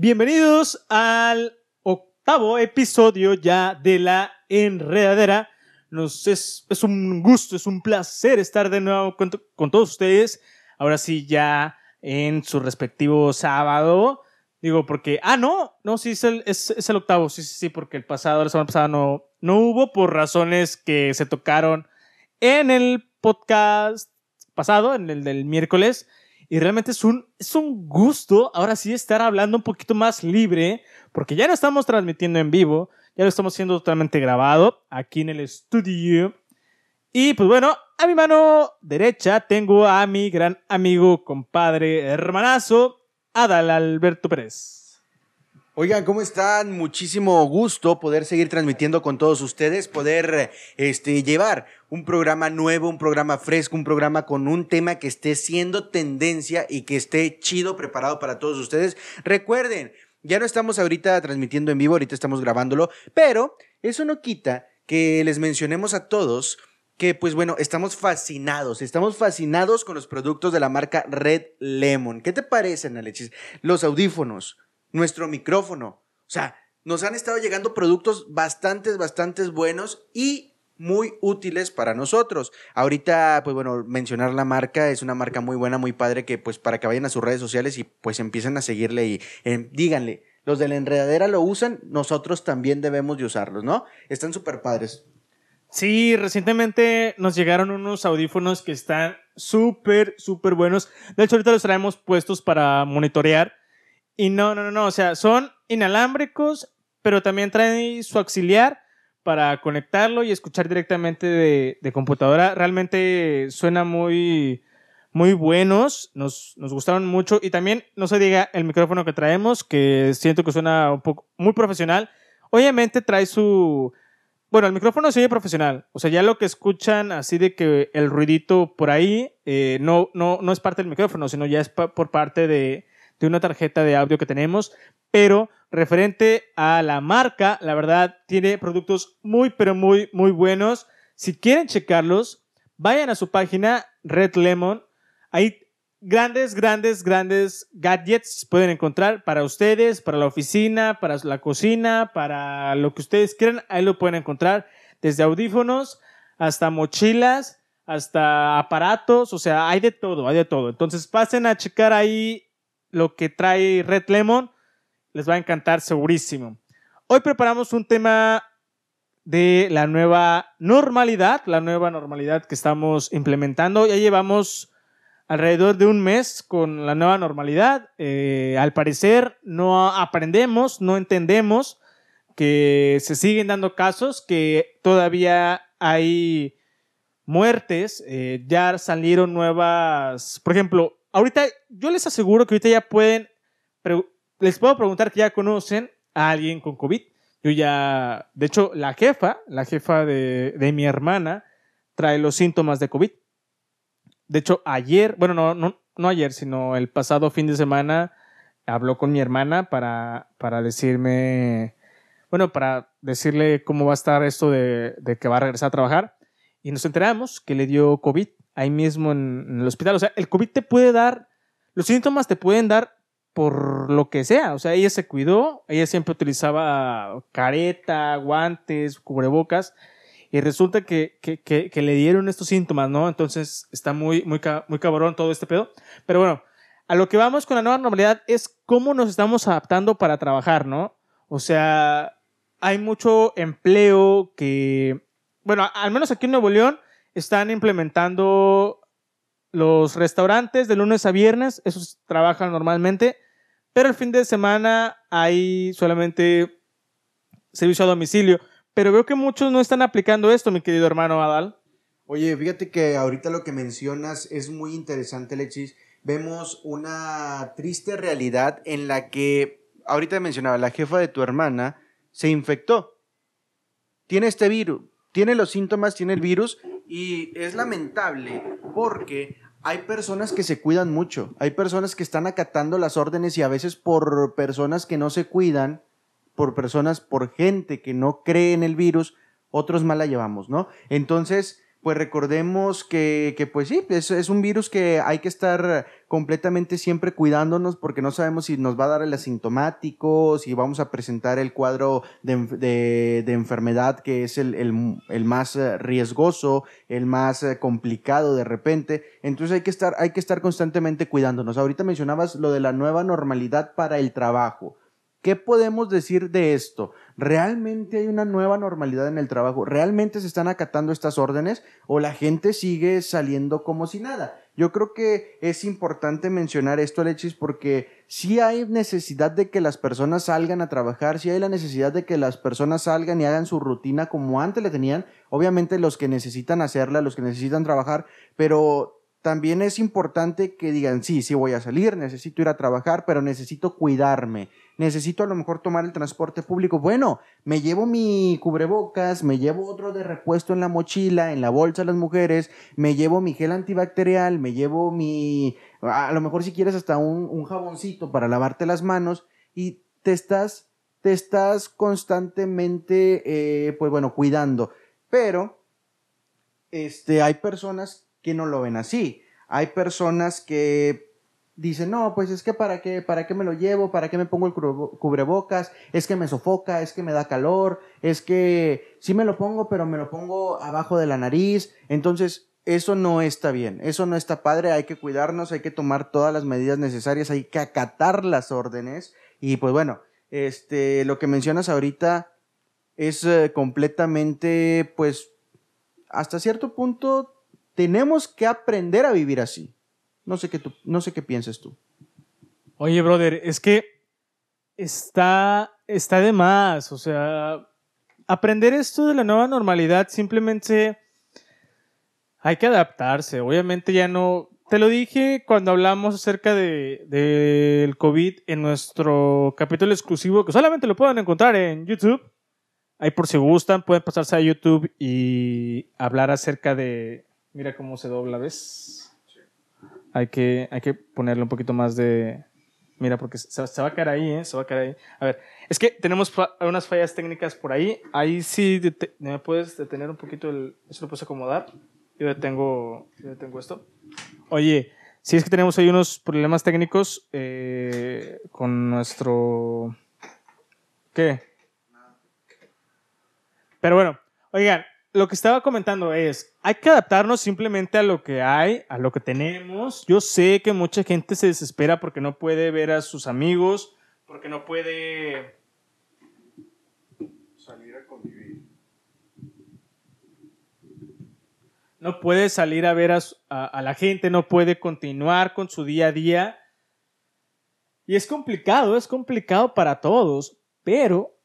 Bienvenidos al octavo episodio ya de la enredadera. Nos es, es un gusto, es un placer estar de nuevo con, todos ustedes. Ahora sí, ya en su respectivo sábado. Digo, porque, ah, no, no, sí, es el, es el octavo, sí, sí, sí, porque el pasado, la semana pasada no, no hubo por razones que se tocaron en el podcast pasado, en el del miércoles. Y realmente es un, es un gusto ahora sí estar hablando un poquito más libre, porque ya no estamos transmitiendo en vivo, ya lo estamos haciendo totalmente grabado aquí en el estudio. Y pues bueno, a mi mano derecha tengo a mi gran amigo, compadre, hermanazo, Adal Alberto Pérez. Oigan, ¿cómo están? Muchísimo gusto poder seguir transmitiendo con todos ustedes, poder este, llevar un programa nuevo, un programa fresco, un programa con un tema que esté siendo tendencia y que esté chido preparado para todos ustedes. Recuerden, ya no estamos ahorita transmitiendo en vivo, ahorita estamos grabándolo, pero eso no quita que les mencionemos a todos que pues bueno, estamos fascinados, estamos fascinados con los productos de la marca Red Lemon. ¿Qué te parecen, Alexis? Los audífonos, nuestro micrófono. O sea, nos han estado llegando productos bastantes, bastantes buenos y muy útiles para nosotros. Ahorita, pues bueno, mencionar la marca es una marca muy buena, muy padre, que pues para que vayan a sus redes sociales y pues empiecen a seguirle y eh, díganle, los de la enredadera lo usan, nosotros también debemos de usarlos, ¿no? Están súper padres. Sí, recientemente nos llegaron unos audífonos que están súper, súper buenos. De hecho, ahorita los traemos puestos para monitorear. Y no, no, no, no, o sea, son inalámbricos, pero también traen su auxiliar para conectarlo y escuchar directamente de, de computadora. Realmente suena muy, muy buenos, nos, nos gustaron mucho. Y también, no se diga, el micrófono que traemos, que siento que suena un poco muy profesional. Obviamente trae su bueno, el micrófono oye profesional. O sea, ya lo que escuchan así de que el ruidito por ahí eh, no, no, no es parte del micrófono, sino ya es por parte de, de una tarjeta de audio que tenemos. Pero referente a la marca, la verdad, tiene productos muy, pero muy, muy buenos. Si quieren checarlos, vayan a su página Red Lemon. Ahí grandes, grandes, grandes gadgets pueden encontrar para ustedes, para la oficina, para la cocina, para lo que ustedes quieran. Ahí lo pueden encontrar desde audífonos hasta mochilas, hasta aparatos, o sea, hay de todo, hay de todo. Entonces pasen a checar ahí lo que trae Red Lemon, les va a encantar segurísimo. Hoy preparamos un tema de la nueva normalidad, la nueva normalidad que estamos implementando. Ya llevamos alrededor de un mes con la nueva normalidad. Eh, al parecer no aprendemos, no entendemos que se siguen dando casos, que todavía hay muertes, eh, ya salieron nuevas, por ejemplo, ahorita yo les aseguro que ahorita ya pueden, les puedo preguntar que ya conocen a alguien con COVID. Yo ya, de hecho, la jefa, la jefa de, de mi hermana, trae los síntomas de COVID. De hecho, ayer, bueno, no, no, no ayer, sino el pasado fin de semana, habló con mi hermana para, para decirme, bueno, para decirle cómo va a estar esto de, de, que va a regresar a trabajar. Y nos enteramos que le dio COVID ahí mismo en, el hospital. O sea, el COVID te puede dar, los síntomas te pueden dar por lo que sea. O sea, ella se cuidó, ella siempre utilizaba careta, guantes, cubrebocas y resulta que, que, que, le dieron estos síntomas, ¿no? Entonces está muy, muy, muy cabrón todo este pedo. Pero bueno, a lo que vamos con la nueva normalidad es cómo nos estamos adaptando para trabajar, ¿no? O sea, hay mucho empleo que, bueno, al menos aquí en Nuevo León están implementando los restaurantes de lunes a viernes, esos trabajan normalmente, pero el fin de semana hay solamente servicio a domicilio. Pero veo que muchos no están aplicando esto, mi querido hermano Adal. Oye, fíjate que ahorita lo que mencionas es muy interesante, Alexis. Vemos una triste realidad en la que, ahorita mencionaba, la jefa de tu hermana se infectó. Tiene este virus, tiene los síntomas, tiene el virus y es lamentable porque hay personas que se cuidan mucho, hay personas que están acatando las órdenes y a veces por personas que no se cuidan, por personas, por gente que no cree en el virus, otros mal la llevamos, ¿no? Entonces, pues recordemos que, que pues sí, es, es, un virus que hay que estar completamente siempre cuidándonos porque no sabemos si nos va a dar el asintomático, si vamos a presentar el cuadro de, de, enfermedad que es el, el, el, más eh, riesgoso, el más eh, complicado de repente. Entonces hay que, estar, hay que estar constantemente cuidándonos. Ahorita mencionabas lo de la nueva normalidad para el trabajo. ¿Qué podemos decir de esto? ¿Realmente hay una nueva normalidad en el trabajo? ¿Realmente se están acatando estas órdenes o la gente sigue saliendo como si nada? Yo creo que es importante mencionar esto, Alexis, porque sí hay necesidad de que las personas salgan a trabajar, sí hay la necesidad de que las personas salgan y hagan su rutina como antes le tenían, obviamente los que necesitan hacerla, los que necesitan trabajar, pero también es importante que digan, sí, sí voy a salir, necesito ir a trabajar, pero necesito cuidarme, necesito a lo mejor tomar el transporte público. Bueno, me llevo mi cubrebocas, me llevo otro de repuesto en la mochila, en la bolsa de las mujeres, me llevo mi gel antibacterial, me llevo mi, a lo mejor si quieres hasta un, un jaboncito para lavarte las manos y te estás, te estás constantemente, eh, pues bueno, cuidando. Pero, este, hay personas no lo ven así. Hay personas que dicen, no, pues es que para qué, para qué me lo llevo, para qué me pongo el cubrebocas, es que me sofoca, es que me da calor, es que sí me lo pongo, pero me lo pongo abajo de la nariz. Entonces, eso no está bien, eso no está padre, hay que cuidarnos, hay que tomar todas las medidas necesarias, hay que acatar las órdenes. Y pues bueno, este, lo que mencionas ahorita es eh, completamente, pues, hasta cierto punto tenemos que aprender a vivir así. No sé qué, tú, no sé qué piensas tú. Oye, brother, es que está, está de más. O sea, aprender esto de la nueva normalidad simplemente hay que adaptarse. Obviamente ya no... Te lo dije cuando hablamos acerca del de, COVID en nuestro capítulo exclusivo, que solamente lo pueden encontrar en YouTube. Ahí por si gustan, pueden pasarse a YouTube y hablar acerca de, Mira cómo se dobla, ¿ves? Hay que, hay que ponerle un poquito más de... Mira, porque se, va a caer ahí, ¿eh? Se va a caer ahí. A ver, es que tenemos unas fallas técnicas por ahí. Ahí sí me puedes detener un poquito el... Eso lo puedes acomodar. Yo detengo, yo detengo esto. Oye, si es que tenemos ahí unos problemas técnicos eh, con nuestro... ¿Qué? Pero bueno, oigan, lo que estaba comentando es, hay que adaptarnos simplemente a lo que hay, a lo que tenemos. Yo sé que mucha gente se desespera porque no puede ver a sus amigos, porque no puede salir a convivir. No puede salir a ver a, a la gente, no puede continuar con su día a día. Y es complicado, es complicado para todos, pero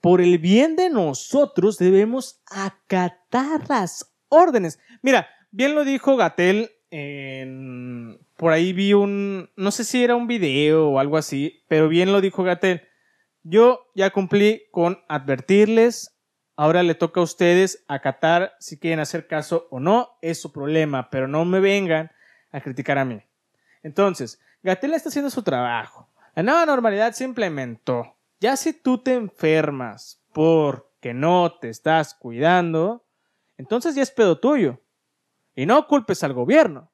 por el bien de nosotros debemos acatar las órdenes. Mira, bien lo dijo Gatel, por ahí vi un, no sé si era un video o algo así, pero bien lo dijo Gatel. Yo ya cumplí con advertirles, ahora le toca a ustedes acatar si quieren hacer caso o no, es su problema, pero no me vengan a criticar a mí. Entonces, Gatel está haciendo su trabajo. La nueva normalidad se implementó. Ya si tú te enfermas porque no te estás cuidando, entonces ya es pedo tuyo. Y no culpes al gobierno.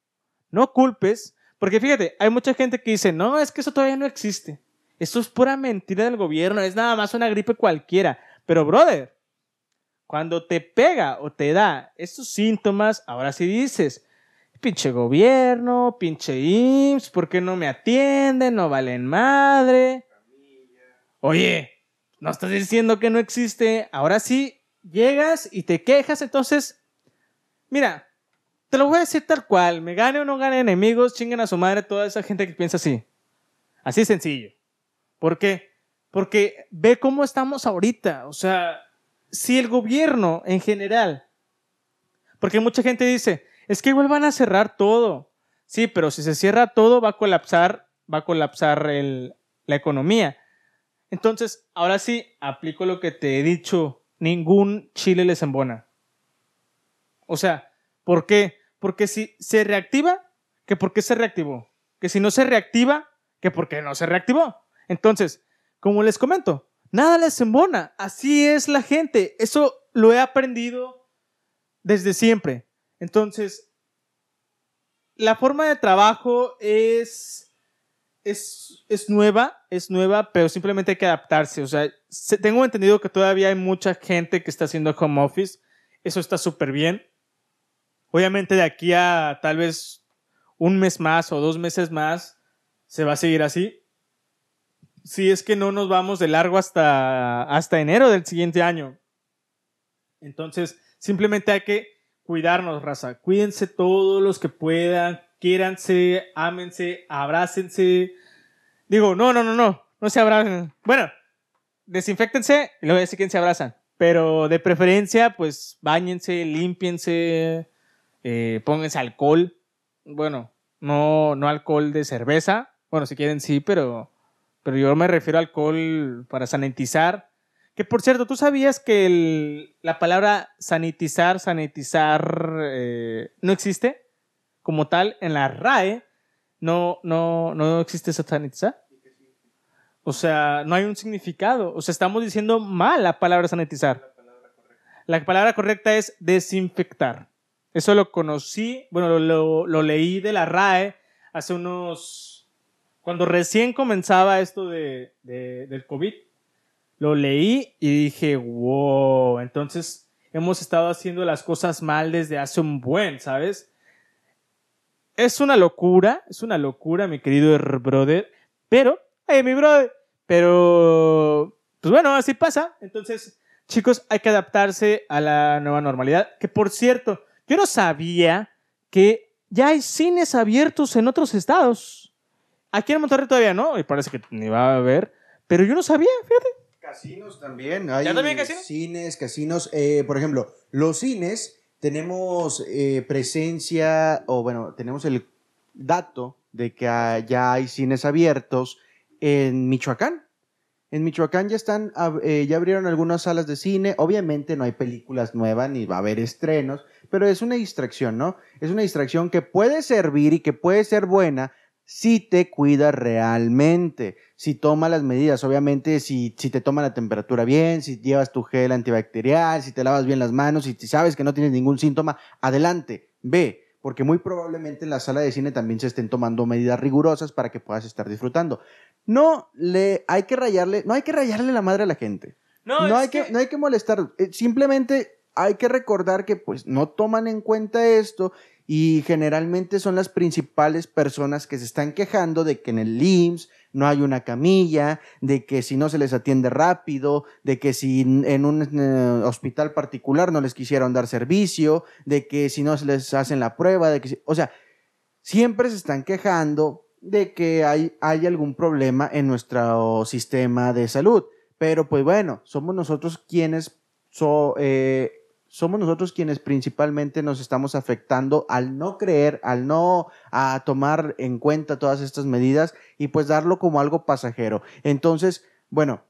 No culpes, porque fíjate, hay mucha gente que dice, no, es que eso todavía no existe. Eso es pura mentira del gobierno, es nada más una gripe cualquiera. Pero, brother, cuando te pega o te da esos síntomas, ahora sí dices, pinche gobierno, pinche IMSS, ¿por qué no me atienden? No valen madre. Oye, no estás diciendo que no existe. Ahora sí, llegas y te quejas. Entonces, mira, te lo voy a decir tal cual. Me gane o no gane enemigos, chinguen a su madre toda esa gente que piensa así. Así sencillo. ¿Por qué? Porque ve cómo estamos ahorita. O sea, si el gobierno en general, porque mucha gente dice, es que igual van a cerrar todo. Sí, pero si se cierra todo va a colapsar, va a colapsar la economía. Entonces, ahora sí, aplico lo que te he dicho, ningún chile les embona. O sea, ¿por qué? Porque si se reactiva, que por qué se reactivó. Que si no se reactiva, que por qué no se reactivó. Entonces, como les comento, nada les embona. Así es la gente. Eso lo he aprendido desde siempre. Entonces, la forma de trabajo es, es, es nueva, es nueva, pero simplemente hay que adaptarse. O sea, tengo entendido que todavía hay mucha gente que está haciendo home office. Eso está súper bien. Obviamente de aquí a tal vez un mes más o dos meses más se va a seguir así. Si es que no nos vamos de largo hasta, hasta enero del siguiente año. Entonces, simplemente hay que cuidarnos, raza. Cuídense todos los que puedan. Quiéranse, ámense, abrácense. Digo, no, no, no, no. No se abracen. Bueno, desinfectense y luego decir quién se abrazan. Pero de preferencia, pues bañense, límpiense, eh, pónganse alcohol. Bueno, no, no alcohol de cerveza. Bueno, si quieren sí, pero, pero yo me refiero a alcohol para sanitizar. Que por cierto, ¿tú sabías que la palabra sanitizar, sanitizar eh, no existe? Como tal, en la RAE no, no, no existe esa sanitizar. O sea, no hay un significado. O sea, estamos diciendo mal la palabra sanitizar. La palabra correcta es desinfectar. Eso lo conocí, bueno, lo, leí de la RAE hace unos... Cuando recién comenzaba esto de, del COVID, lo leí y dije, wow, entonces hemos estado haciendo las cosas mal desde hace un buen, ¿sabes? Es una locura, es una locura, mi querido brother, pero, hey, mi brother, pero, pues bueno, así pasa. Entonces, chicos, hay que adaptarse a la nueva normalidad, que por cierto, yo no sabía que ya hay cines abiertos en otros estados. Aquí en Monterrey todavía no, y parece que ni va a haber, pero yo no sabía, fíjate. Casinos también, hay cines, casinos. Eh, por ejemplo, los cines tenemos eh, presencia, o bueno, tenemos el dato de que ya hay cines abiertos en Michoacán. En Michoacán ya están, eh, ya abrieron algunas salas de cine. Obviamente no hay películas nuevas ni va a haber estrenos, pero es una distracción, ¿no? Es una distracción que puede servir y que puede ser buena si te cuidas realmente, si toma las medidas, obviamente si, si te toma la temperatura bien, si llevas tu gel antibacterial, si te lavas bien las manos, si sabes que no tienes ningún síntoma, adelante, ve, porque muy probablemente en la sala de cine también se estén tomando medidas rigurosas para que puedas estar disfrutando. No le hay que rayarle, no hay que rayarle la madre a la gente. No, hay que... no hay que molestar, eh, simplemente hay que recordar que pues no toman en cuenta esto y generalmente son las principales personas que se están quejando de que en el IMSS no hay una camilla, de que si no se les atiende rápido, de que si en un eh, hospital particular no les quisieron dar servicio, de que si no se les hacen la prueba, de que o sea, siempre se están quejando de que hay, hay algún problema en nuestro sistema de salud. Pero pues bueno, somos nosotros quienes so, eh, somos nosotros quienes principalmente nos estamos afectando al no creer, al no a tomar en cuenta todas estas medidas y pues darlo como algo pasajero. Entonces, bueno,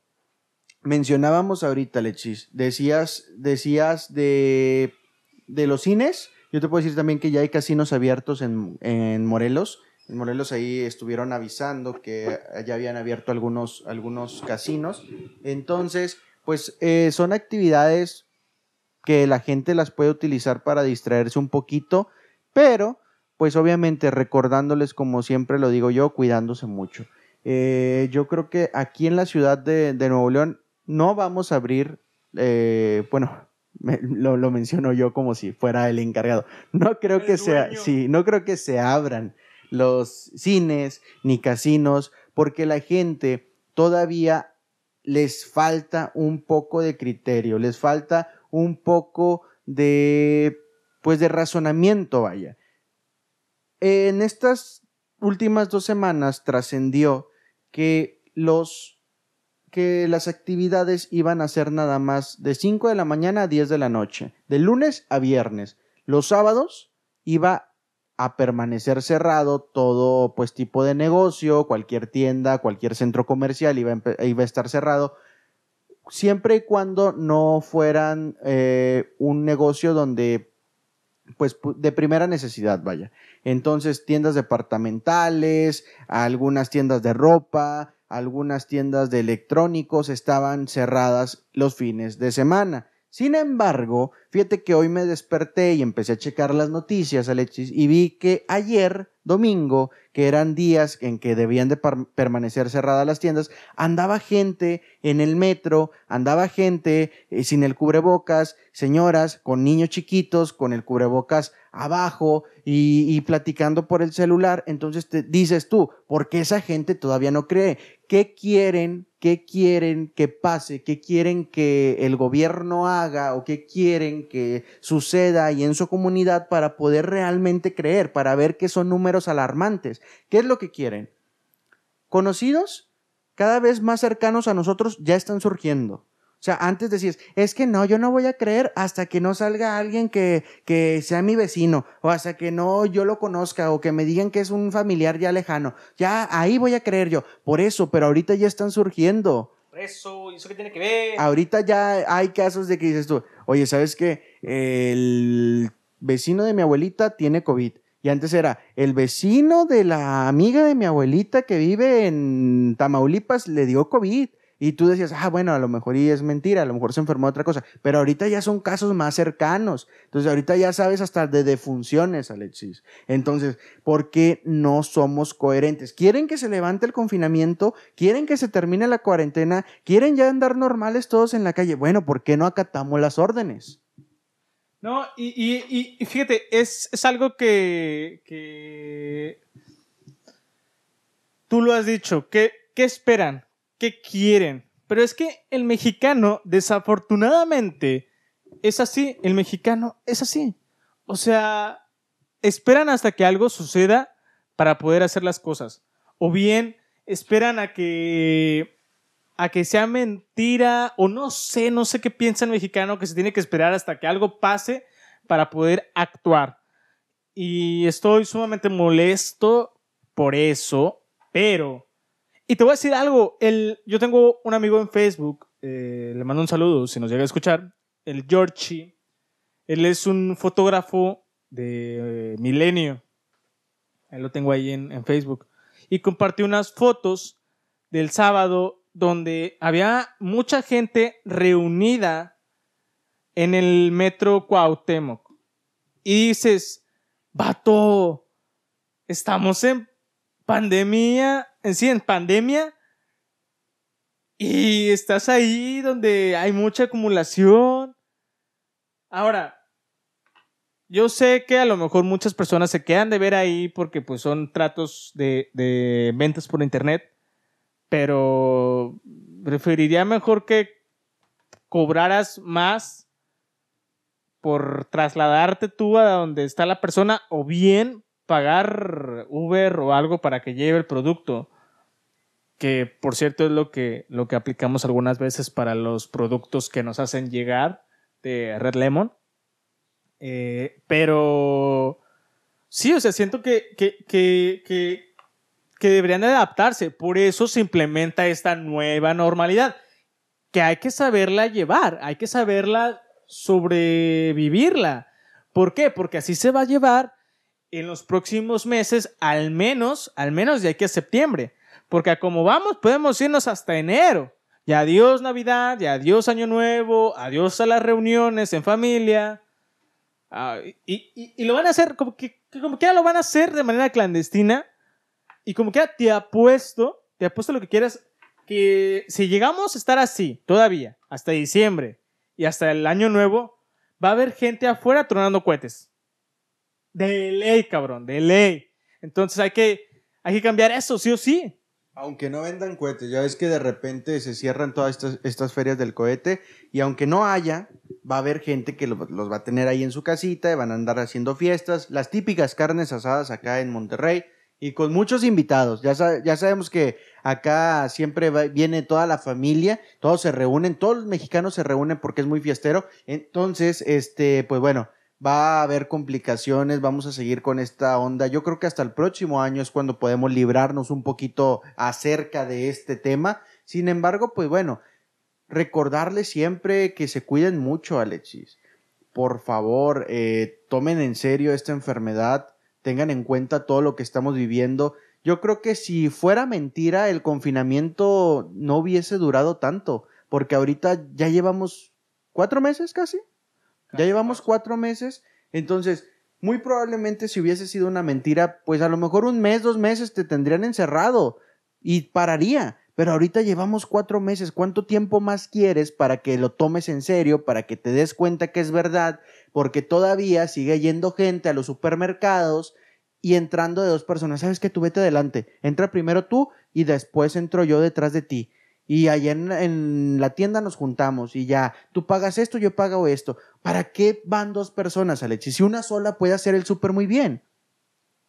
mencionábamos ahorita, Lechis, decías, decías de, de los cines, yo te puedo decir también que ya hay casinos abiertos en, en Morelos. En Morelos ahí estuvieron avisando que ya habían abierto algunos, algunos casinos. Entonces, pues eh, son actividades que la gente las puede utilizar para distraerse un poquito, pero pues obviamente recordándoles como siempre lo digo yo, cuidándose mucho. Eh, yo creo que aquí en la ciudad de, Nuevo León no vamos a abrir, eh, bueno, lo, lo, menciono yo como si fuera el encargado. No creo que sea, sí, no creo que se abran los cines ni casinos porque la gente todavía les falta un poco de criterio, les falta un poco de, pues, de razonamiento, vaya. En estas últimas dos semanas trascendió que los que las actividades iban a ser nada más de 5 de la mañana a 10 de la noche, de lunes a viernes. Los sábados iba a permanecer cerrado todo pues tipo de negocio, cualquier tienda, cualquier centro comercial iba iba a estar cerrado siempre y cuando no fueran eh, un negocio donde, pues, de primera necesidad, vaya. Entonces, tiendas departamentales, algunas tiendas de ropa, algunas tiendas de electrónicos estaban cerradas los fines de semana. Sin embargo, fíjate que hoy me desperté y empecé a checar las noticias, Alexis, y vi que ayer, domingo, que eran días en que debían de permanecer cerradas las tiendas, andaba gente en el metro, andaba gente eh, sin el cubrebocas, señoras con niños chiquitos, con el cubrebocas abajo y, y, platicando por el celular. Entonces te dices tú, ¿por qué esa gente todavía no cree? ¿Qué quieren? ¿Qué quieren que pase? ¿Qué quieren que el gobierno haga o qué quieren que suceda ahí en su comunidad para poder realmente creer, para ver que son números alarmantes? ¿Qué es lo que quieren? Conocidos cada vez más cercanos a nosotros ya están surgiendo. O sea, antes decías, es que no, yo no voy a creer hasta que no salga alguien que, que sea mi vecino, o hasta que no yo lo conozca, o que me digan que es un familiar ya lejano. Ya ahí voy a creer yo. Por eso, pero ahorita ya están surgiendo. Por eso, ¿y eso qué tiene que ver? Ahorita ya hay casos de que dices tú, oye, ¿sabes qué? El vecino de mi abuelita tiene COVID. Y antes era el vecino de la amiga de mi abuelita que vive en Tamaulipas le dio COVID. Y tú decías, ah, bueno, a lo mejor y es mentira, a lo mejor se enfermó de otra cosa. Pero ahorita ya son casos más cercanos. Entonces, ahorita ya sabes hasta de defunciones, Alexis. Entonces, ¿por qué no somos coherentes? ¿Quieren que se levante el confinamiento? ¿Quieren que se termine la cuarentena? ¿Quieren ya andar normales todos en la calle? Bueno, ¿por qué no acatamos las órdenes? No, y, fíjate, es, es algo que, que, Tú lo has dicho. ¿Qué, qué esperan? ¿Qué quieren. Pero es que el mexicano, desafortunadamente, es así. El mexicano es así. O sea, esperan hasta que algo suceda para poder hacer las cosas. O bien esperan a que a que sea mentira o no sé, no sé qué piensa el mexicano que se tiene que esperar hasta que algo pase para poder actuar. Y estoy sumamente molesto por eso, pero y te voy a decir algo, yo tengo un amigo en Facebook, eh, le mando un saludo si nos llega a escuchar, el Georgie. Él es un fotógrafo de eh, Milenio. Él lo tengo ahí en, en Facebook. Y compartió unas fotos del sábado donde había mucha gente reunida en el metro Cuauhtémoc. Y dices, vato, estamos en pandemia en sí, en pandemia, y estás ahí donde hay mucha acumulación. Ahora, yo sé que a lo mejor muchas personas se quedan de ver ahí porque pues son tratos de, de ventas por internet, pero preferiría mejor que cobraras más por trasladarte tú a donde está la persona o bien pagar Uber o algo para que lleve el producto que por cierto es lo que, lo que aplicamos algunas veces para los productos que nos hacen llegar de Red Lemon. Eh, pero sí, o sea, siento que, que, que, que, deberían de adaptarse. Por eso se implementa esta nueva normalidad, que hay que saberla llevar, hay que saberla sobrevivirla. ¿Por qué? Porque así se va a llevar en los próximos meses, al menos, al menos de aquí a septiembre. Porque como vamos, podemos irnos hasta enero. Y adiós Navidad, y adiós Año Nuevo, adiós a las reuniones en familia. Ah, y, y, lo van a hacer, como que, como que ya lo van a hacer de manera clandestina. Y como que ya te apuesto, te apuesto lo que quieras, que si llegamos a estar así todavía, hasta diciembre y hasta el Año Nuevo, va a haber gente afuera tronando cohetes. De ley, cabrón, de ley. Entonces hay que, hay que cambiar eso, sí o sí. Aunque no vendan cohetes, ya ves que de repente se cierran todas estas, ferias del cohete y aunque no haya, va a haber gente que los, va a tener ahí en su casita y van a andar haciendo fiestas, las típicas carnes asadas acá en Monterrey y con muchos invitados. Ya, ya sabemos que acá siempre viene toda la familia, todos se reúnen, todos los mexicanos se reúnen porque es muy fiestero. Entonces, este, pues bueno, va a haber complicaciones, vamos a seguir con esta onda. Yo creo que hasta el próximo año es cuando podemos librarnos un poquito acerca de este tema. Sin embargo, pues bueno, recordarles siempre que se cuiden mucho, Alexis. Por favor, eh, tomen en serio esta enfermedad, tengan en cuenta todo lo que estamos viviendo. Yo creo que si fuera mentira, el confinamiento no hubiese durado tanto, porque ahorita ya llevamos ¿Cuatro meses casi? Ya llevamos cuatro meses. Entonces, muy probablemente si hubiese sido una mentira, pues a lo mejor un mes, dos meses te tendrían encerrado y pararía. Pero ahorita llevamos cuatro meses. ¿Cuánto tiempo más quieres para que lo tomes en serio, para que te des cuenta que es verdad? Porque todavía sigue yendo gente a los supermercados y entrando de dos personas. ¿Sabes que Tú vete adelante. Entra primero tú y después entro yo detrás de ti. Y allá en, la tienda nos juntamos y ya, tú pagas esto, yo pago esto. ¿Para qué van dos personas, Alexis? Si una sola puede hacer el súper muy bien.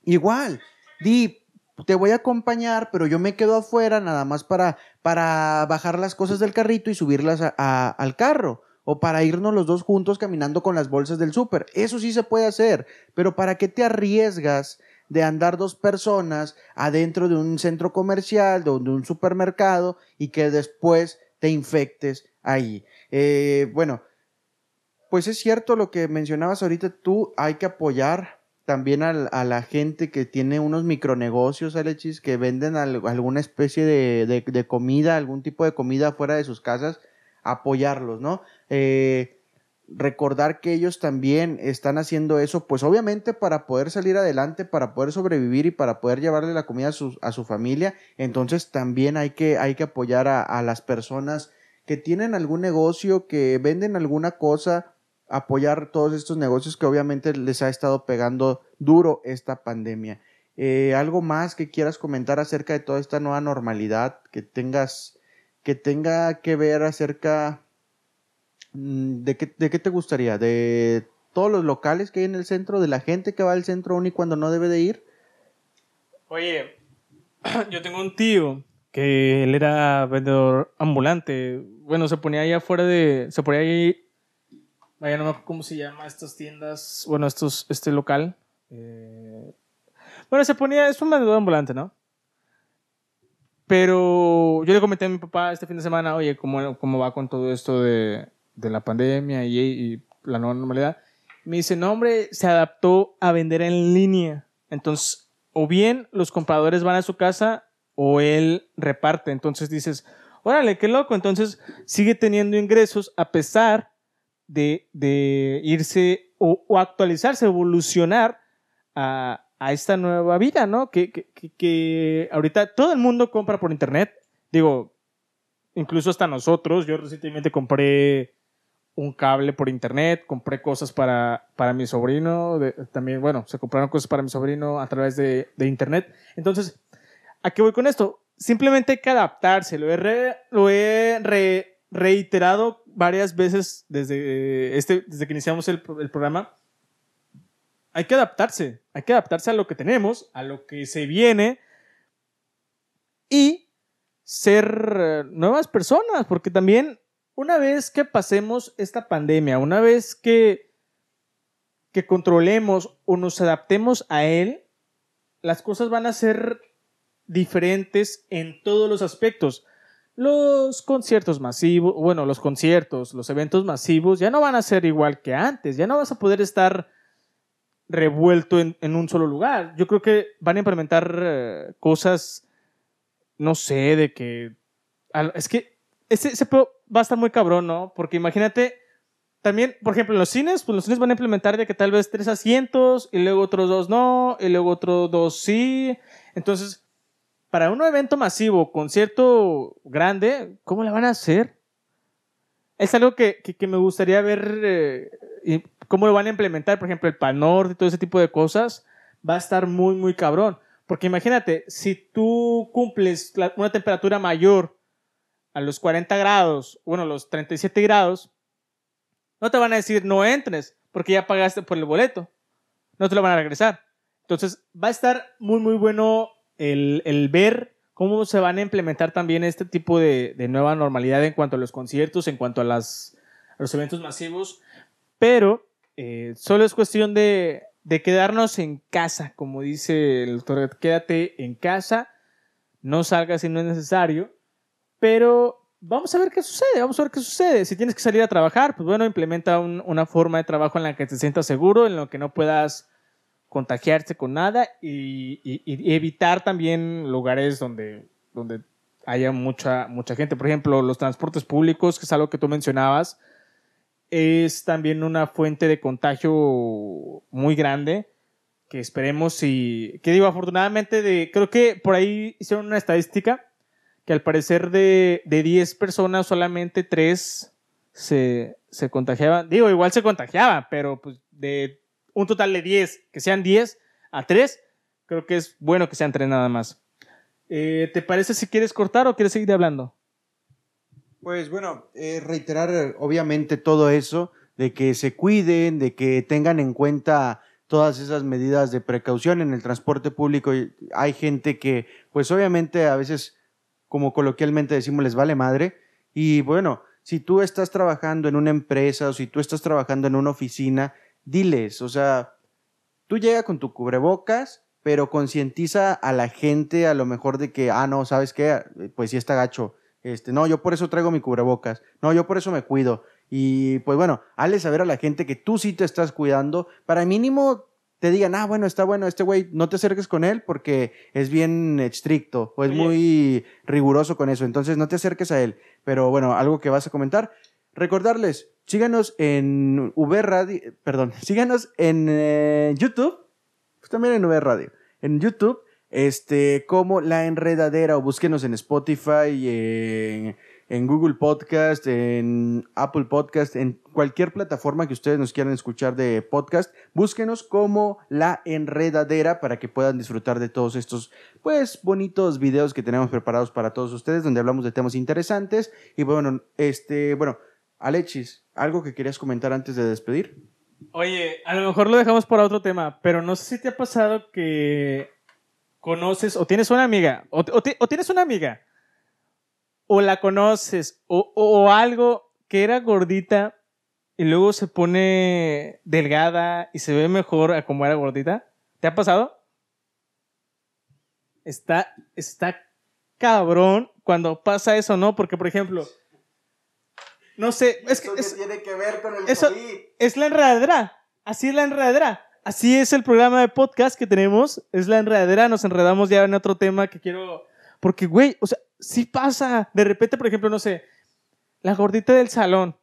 Igual, di, te voy a acompañar, pero yo me quedo afuera nada más para, para bajar las cosas del carrito y subirlas al carro. O para irnos los dos juntos caminando con las bolsas del súper. Eso sí se puede hacer. Pero ¿para qué te arriesgas de andar dos personas adentro de un centro comercial, de un supermercado y que después te infectes ahí. Eh, bueno, pues es cierto lo que mencionabas ahorita, tú hay que apoyar también a, la gente que tiene unos micronegocios, Alexis, que venden alguna especie de, comida, algún tipo de comida fuera de sus casas, apoyarlos, ¿no? Eh, recordar que ellos también están haciendo eso, pues obviamente para poder salir adelante, para poder sobrevivir y para poder llevarle la comida a su, a su familia, entonces también hay que, hay que apoyar a, a, las personas que tienen algún negocio, que venden alguna cosa, apoyar todos estos negocios que obviamente les ha estado pegando duro esta pandemia. Eh, ¿Algo más que quieras comentar acerca de toda esta nueva normalidad que tengas, que tenga que ver acerca ¿De qué, ¿De qué te gustaría? ¿De todos los locales que hay en el centro? ¿De la gente que va al centro aún y cuando no debe de ir? Oye, yo tengo un tío que él era vendedor ambulante. Bueno, se ponía ahí afuera de... Se ponía ahí... Vaya, no me acuerdo cómo se llama estas tiendas. Bueno, estos, este local. Eh, bueno, se ponía... Es un vendedor ambulante, ¿no? Pero yo le comenté a mi papá este fin de semana, oye, ¿cómo, cómo va con todo esto de, de la pandemia y, la nueva normalidad, me dice, no, hombre, se adaptó a vender en línea. Entonces, o bien los compradores van a su casa o él reparte. Entonces dices, órale, qué loco. Entonces sigue teniendo ingresos a pesar de, de irse o, actualizarse, evolucionar a, a, esta nueva vida, ¿no? Que, que, que ahorita todo el mundo compra por internet. Digo, incluso hasta nosotros. Yo recientemente compré un cable por internet, compré cosas para, para mi sobrino, también, bueno, se compraron cosas para mi sobrino a través de, de, internet. Entonces, ¿a qué voy con esto? Simplemente hay que adaptarse, lo he, lo he reiterado varias veces desde, este, desde que iniciamos el, el programa. Hay que adaptarse, hay que adaptarse a lo que tenemos, a lo que se viene y ser eh, nuevas personas, porque también una vez que pasemos esta pandemia, una vez que, que controlemos o nos adaptemos a él, las cosas van a ser diferentes en todos los aspectos. Los conciertos masivos, bueno, los conciertos, los eventos masivos ya no van a ser igual que antes, ya no vas a poder estar revuelto en, un solo lugar. Yo creo que van a implementar eh, cosas, no sé, de que... Es que ese, va a estar muy cabrón, ¿no? Porque imagínate, también, por ejemplo, en los cines, pues los cines van a implementar de que tal vez tres asientos y luego otros dos no, y luego otros dos sí. Entonces, para un evento masivo, concierto grande, ¿cómo la van a hacer? Es algo que, que, me gustaría ver eh, y cómo lo van a implementar, por ejemplo, el Pal Norte y todo ese tipo de cosas, va a estar muy, muy cabrón. Porque imagínate, si tú cumples una temperatura mayor a los 40 grados, bueno, los 37 grados, no te van a decir no entres porque ya pagaste por el boleto. No te lo van a regresar. Entonces va a estar muy, muy bueno el, el ver cómo se van a implementar también este tipo de, nueva normalidad en cuanto a los conciertos, en cuanto a, las, los eventos masivos. Pero eh, solo es cuestión de, de quedarnos en casa, como dice el doctor, quédate en casa, no salgas si no es necesario pero vamos a ver qué sucede, vamos a ver qué sucede. Si tienes que salir a trabajar, pues bueno, implementa una forma de trabajo en la que te sientas seguro, en la que no puedas contagiarte con nada y, evitar también lugares donde, donde haya mucha, mucha gente. Por ejemplo, los transportes públicos, que es algo que tú mencionabas. es también una fuente de contagio muy grande que esperemos y que digo afortunadamente de creo que por ahí hicieron una estadística que al parecer de, de 10 personas solamente 3 se, se contagiaban digo igual se contagiaban pero pues de un total de 10 que sean 10 a 3 creo que es bueno que sean 3 nada más eh, ¿te parece si quieres cortar o quieres seguir hablando? Pues bueno, eh, reiterar eh, obviamente todo eso, de que se cuiden, de que tengan en cuenta todas esas medidas de precaución en el transporte público. Hay gente que, pues obviamente a veces, como coloquialmente decimos, les vale madre. Y bueno, si tú estás trabajando en una empresa o si tú estás trabajando en una oficina, diles, o sea, tú llega con tu cubrebocas, pero concientiza a la gente a lo mejor de que, ah, no, ¿sabes qué? Pues sí está gacho este, no, yo por eso traigo mi cubrebocas. No, yo por eso me cuido. Y pues bueno, hazle saber a la gente que tú sí te estás cuidando. Para mínimo te digan, ah, bueno, está bueno, este güey, no te acerques con él porque es bien estricto o es muy riguroso con eso. Entonces no te acerques a él. Pero bueno, algo que vas a comentar. Recordarles, síganos en V Radio, perdón, síganos en eh, YouTube, pues también en V Radio, en YouTube este, como La Enredadera, o búsquenos en Spotify, en, en, Google Podcast, en Apple Podcast, en cualquier plataforma que ustedes nos quieran escuchar de podcast, búsquenos como La Enredadera para que puedan disfrutar de todos estos, pues, bonitos videos que tenemos preparados para todos ustedes, donde hablamos de temas interesantes. Y bueno, este, bueno, Alexis, ¿algo que querías comentar antes de despedir? Oye, a lo mejor lo dejamos para otro tema, pero no sé si te ha pasado que conoces o tienes una amiga, o, tienes una amiga, o la conoces, o, algo que era gordita y luego se pone delgada y se ve mejor a como era gordita. ¿Te ha pasado? Está, está cabrón cuando pasa eso, ¿no? Porque, por ejemplo, no sé, es que... tiene que ver con el eso, Es la enredadera, así es la enredadera. Así es el programa de podcast que tenemos. Es la enredadera. Nos enredamos ya en otro tema que quiero. Porque, güey, o sea, sí pasa. De repente, por ejemplo, no sé, la gordita del salón.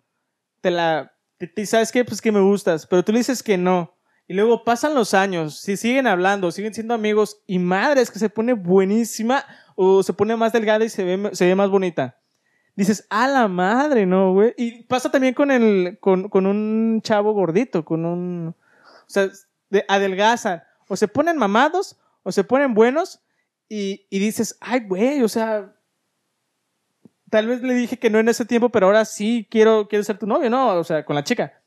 Te la. Te, ¿Sabes qué? Pues que me gustas. Pero tú dices que no. Y luego pasan los años. Si siguen hablando, siguen siendo amigos. Y madre, es que se pone buenísima. O se pone más delgada y se ve, se ve más bonita. Dices, a la madre, ¿no, güey? Y pasa también con el. Con, con un chavo gordito. Con un. O sea, adelgazan. O se ponen mamados, o se ponen buenos, y, dices, ay, güey, o sea, tal vez le dije que no en ese tiempo, pero ahora sí quiero, quiero ser tu novio, ¿no? O sea, con la chica.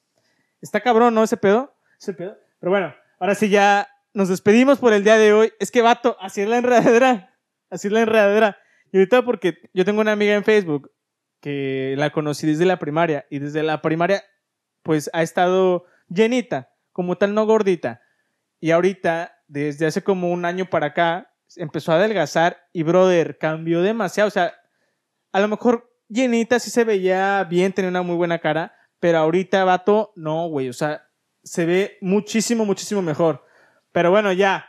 Está cabrón, ¿no? Ese pedo. Ese pedo. Pero bueno, ahora sí ya nos despedimos por el día de hoy. Es que, vato, así es la enredadera. Así es la enredadera. Y ahorita porque yo tengo una amiga en Facebook que la conocí desde la primaria y desde la primaria pues ha estado llenita como tal no gordita. Y ahorita, desde hace como un año para acá, empezó a adelgazar y, brother, cambió demasiado. O sea, a lo mejor llenita sí se veía bien, tenía una muy buena cara, pero ahorita, vato, no, güey. O sea, se ve muchísimo, muchísimo mejor. Pero bueno, ya.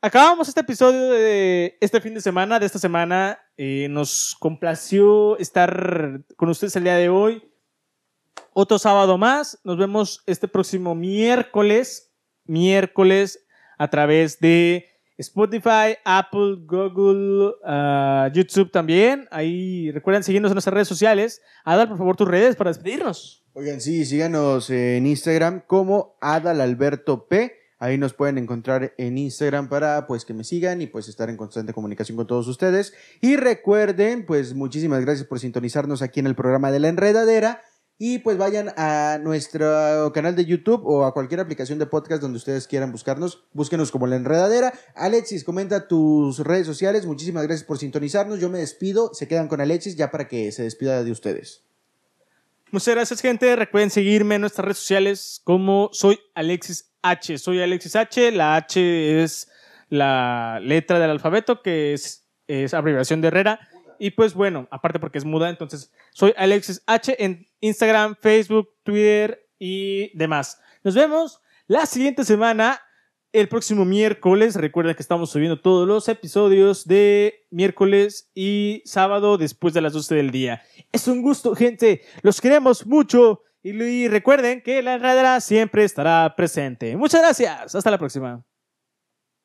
Acabamos este episodio de este fin de semana, de esta semana. Eh, nos complació estar con ustedes el día de hoy otro sábado más. Nos vemos este próximo miércoles, miércoles a través de Spotify, Apple, Google, uh, YouTube también. Ahí recuerden seguirnos en nuestras redes sociales. Adal, por favor, tus redes para despedirnos. Oigan, sí, síganos en Instagram como Adalalberto P. Ahí nos pueden encontrar en Instagram para pues que me sigan y pues estar en constante comunicación con todos ustedes. Y recuerden, pues muchísimas gracias por sintonizarnos aquí en el programa de la enredadera. Y pues vayan a nuestro canal de YouTube o a cualquier aplicación de podcast donde ustedes quieran buscarnos. Búsquenos como La Enredadera. Alexis, comenta tus redes sociales. Muchísimas gracias por sintonizarnos. Yo me despido. Se quedan con Alexis ya para que se despida de ustedes. Muchas gracias, gente. Recuerden seguirme en nuestras redes sociales como soy Alexis H. Soy Alexis H. La H es la letra del alfabeto que es, es abreviación de Herrera. Y pues bueno, aparte porque es muda, entonces soy Alexis H en Instagram, Facebook, Twitter y demás. Nos vemos la siguiente semana, el próximo miércoles. Recuerden que estamos subiendo todos los episodios de miércoles y sábado después de las 12 del día. Es un gusto, gente. Los queremos mucho Y, recuerden que la enredadera siempre estará presente. Muchas gracias. Hasta la próxima.